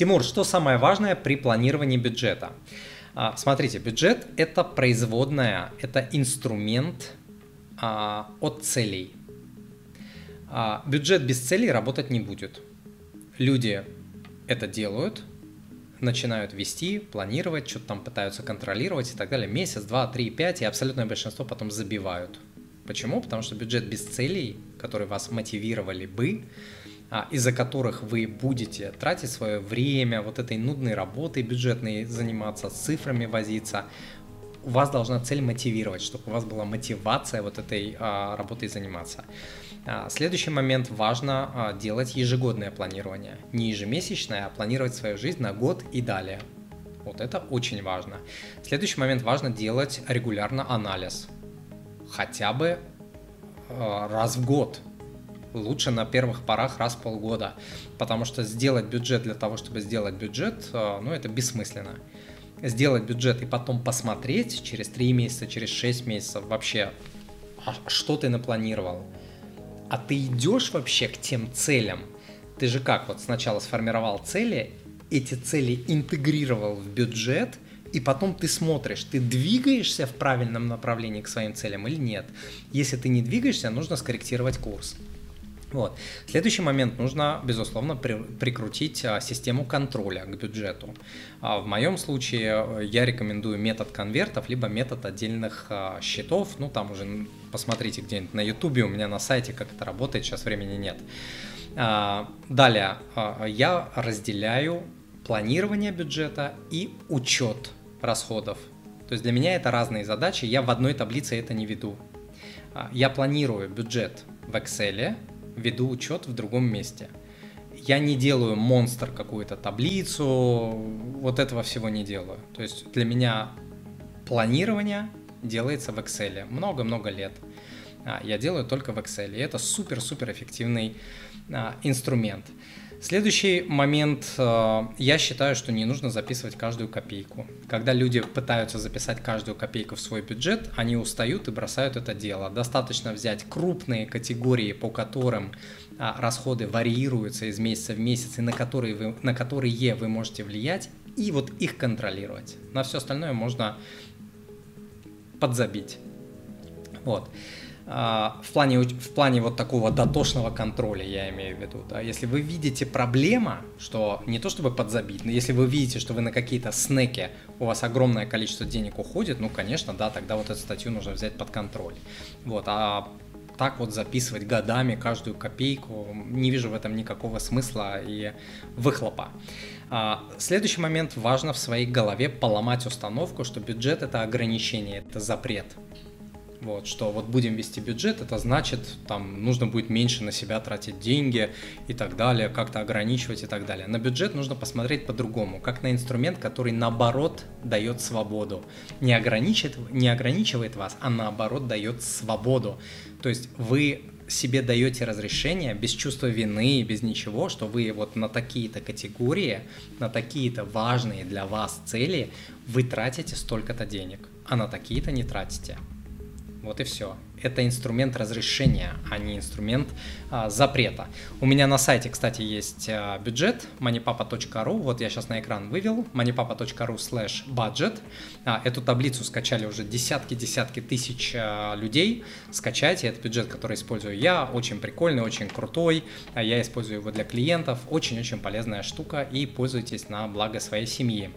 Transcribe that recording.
Тимур, что самое важное при планировании бюджета? А, смотрите, бюджет – это производная, это инструмент а, от целей. А, бюджет без целей работать не будет. Люди это делают, начинают вести, планировать, что-то там пытаются контролировать и так далее. Месяц, два, три, пять, и абсолютное большинство потом забивают. Почему? Потому что бюджет без целей, которые вас мотивировали бы, из-за которых вы будете тратить свое время, вот этой нудной работой бюджетной заниматься, с цифрами возиться, у вас должна цель мотивировать, чтобы у вас была мотивация вот этой а, работой заниматься. А, следующий момент важно а, делать ежегодное планирование, не ежемесячное, а планировать свою жизнь на год и далее. Вот это очень важно. Следующий момент важно делать регулярно анализ, хотя бы а, раз в год, лучше на первых порах раз в полгода, потому что сделать бюджет для того, чтобы сделать бюджет, э, ну это бессмысленно. Сделать бюджет и потом посмотреть через 3 месяца, через 6 месяцев вообще, а что ты напланировал, а ты идешь вообще к тем целям, ты же как, вот сначала сформировал цели, эти цели интегрировал в бюджет, и потом ты смотришь, ты двигаешься в правильном направлении к своим целям или нет. Если ты не двигаешься, нужно скорректировать курс. Вот. Следующий момент нужно, безусловно, при, прикрутить а, систему контроля к бюджету. А в моем случае э, я рекомендую метод конвертов, либо метод отдельных а, счетов. Ну, там уже посмотрите где-нибудь на YouTube, у меня на сайте, как это работает, сейчас времени нет. А, далее, а, я разделяю планирование бюджета и учет расходов. То есть для меня это разные задачи, я в одной таблице это не веду. А, я планирую бюджет в Excel, веду учет в другом месте. Я не делаю монстр какую-то таблицу, вот этого всего не делаю. То есть для меня планирование делается в Excel много-много лет. А, я делаю только в Excel, и это супер-супер эффективный а, инструмент. Следующий момент, э, я считаю, что не нужно записывать каждую копейку. Когда люди пытаются записать каждую копейку в свой бюджет, они устают и бросают это дело. Достаточно взять крупные категории, по которым а, расходы варьируются из месяца в месяц, и на которые вы, на которые вы можете влиять, и вот их контролировать. На все остальное можно подзабить. Вот. А, в плане, в плане вот такого дотошного контроля, я имею в виду. Да? Если вы видите проблема, что не то чтобы подзабить, но если вы видите, что вы на какие-то снеки, у вас огромное количество денег уходит, ну, конечно, да, тогда вот эту статью нужно взять под контроль. Вот, а так вот записывать годами каждую копейку, не вижу в этом никакого смысла и выхлопа. А, следующий момент, важно в своей голове поломать установку, что бюджет это ограничение, это запрет. Вот, что вот будем вести бюджет, это значит, там нужно будет меньше на себя тратить деньги и так далее, как-то ограничивать и так далее. На бюджет нужно посмотреть по-другому, как на инструмент, который наоборот дает свободу. Не ограничивает, не ограничивает вас, а наоборот дает свободу. То есть вы себе даете разрешение без чувства вины, без ничего, что вы вот на такие-то категории, на такие-то важные для вас цели вы тратите столько-то денег, а на такие-то не тратите. Вот и все. Это инструмент разрешения, а не инструмент а, запрета. У меня на сайте, кстати, есть а, бюджет moneypapa.ru. Вот я сейчас на экран вывел moneypapa.ru slash budget. А, эту таблицу скачали уже десятки-десятки тысяч а, людей. Скачайте, это бюджет, который использую я. Очень прикольный, очень крутой. А, я использую его для клиентов. Очень-очень полезная штука и пользуйтесь на благо своей семьи.